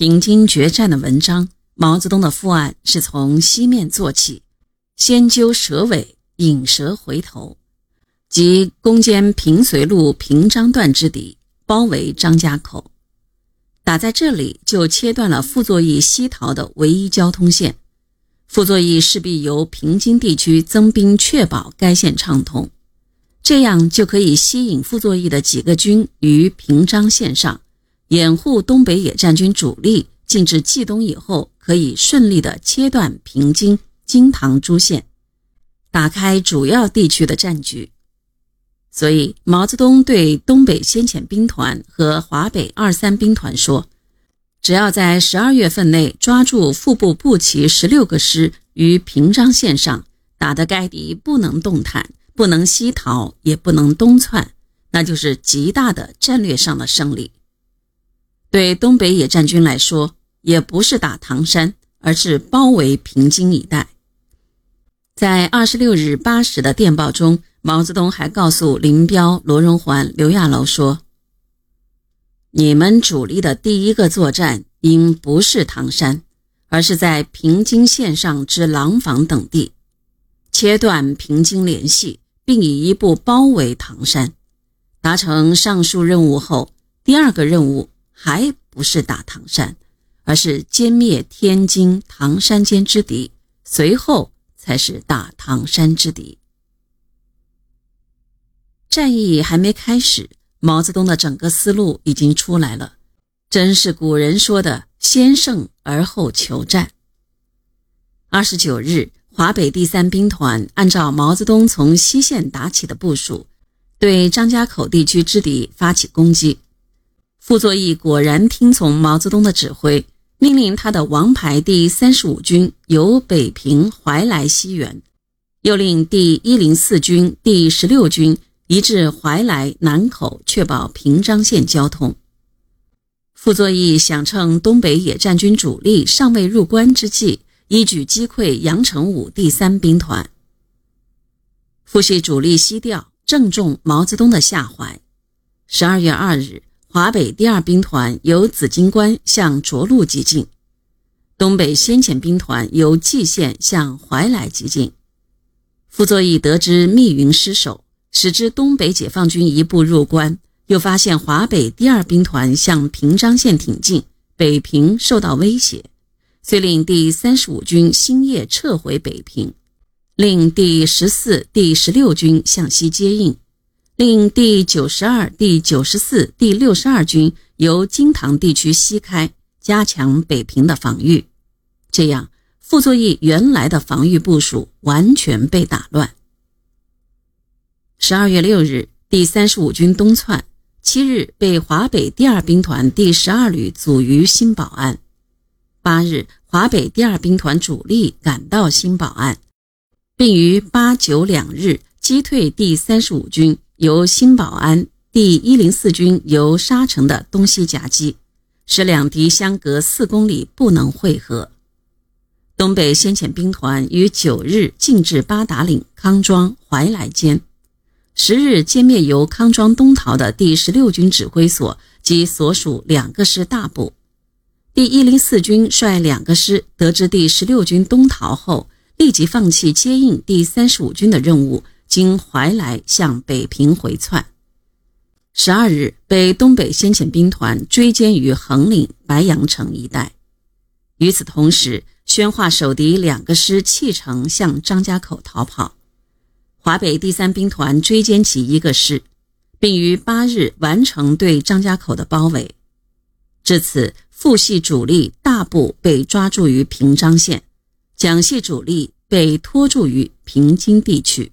平津决战的文章，毛泽东的复案是从西面做起，先揪蛇尾，引蛇回头，即攻坚平绥路平章段之敌，包围张家口。打在这里，就切断了傅作义西逃的唯一交通线。傅作义势必由平津地区增兵，确保该线畅通，这样就可以吸引傅作义的几个军于平章线上。掩护东北野战军主力进至冀东以后，可以顺利的切断平津、金堂诸线，打开主要地区的战局。所以，毛泽东对东北先遣兵团和华北二三兵团说：“只要在十二月份内抓住腹部步骑十六个师于平章线上，打得该敌不能动弹，不能西逃，也不能东窜，那就是极大的战略上的胜利。”对东北野战军来说，也不是打唐山，而是包围平津一带。在二十六日八时的电报中，毛泽东还告诉林彪、罗荣桓、刘亚楼说：“你们主力的第一个作战应不是唐山，而是在平津线上之廊坊等地，切断平津联系，并以一部包围唐山。达成上述任务后，第二个任务。”还不是打唐山，而是歼灭天津、唐山间之敌，随后才是打唐山之敌。战役还没开始，毛泽东的整个思路已经出来了，真是古人说的“先胜而后求战”。二十九日，华北第三兵团按照毛泽东从西线打起的部署，对张家口地区之敌发起攻击。傅作义果然听从毛泽东的指挥，命令他的王牌第三十五军由北平怀来西援，又令第一零四军、第十六军移至怀来南口，确保平章线交通。傅作义想趁东北野战军主力尚未入关之际，一举击溃杨成武第三兵团。傅系主力西调，正中毛泽东的下怀。十二月二日。华北第二兵团由紫荆关向涿鹿急进，东北先遣兵团由蓟县向怀来急进。傅作义得知密云失守，使之东北解放军一部入关，又发现华北第二兵团向平章线挺进，北平受到威胁，遂令第三十五军星夜撤回北平，令第十四、第十六军向西接应。令第九十二、第九十四、第六十二军由金堂地区西开，加强北平的防御。这样，傅作义原来的防御部署完全被打乱。十二月六日，第三十五军东窜，七日被华北第二兵团第十二旅阻于新保安。八日，华北第二兵团主力赶到新保安，并于八九两日击退第三十五军。由新保安第一零四军由沙城的东西夹击，使两敌相隔四公里不能会合。东北先遣兵团于九日进至八达岭、康庄、怀来间，十日歼灭由康庄东逃的第十六军指挥所及所属两个师大部。第一零四军率两个师得知第十六军东逃后，立即放弃接应第三十五军的任务。经怀来向北平回窜，十二日被东北先遣兵团追歼于横岭白杨城一带。与此同时，宣化守敌两个师弃城向张家口逃跑，华北第三兵团追歼其一个师，并于八日完成对张家口的包围。至此，傅系主力大部被抓住于平章线，蒋系主力被拖住于平津地区。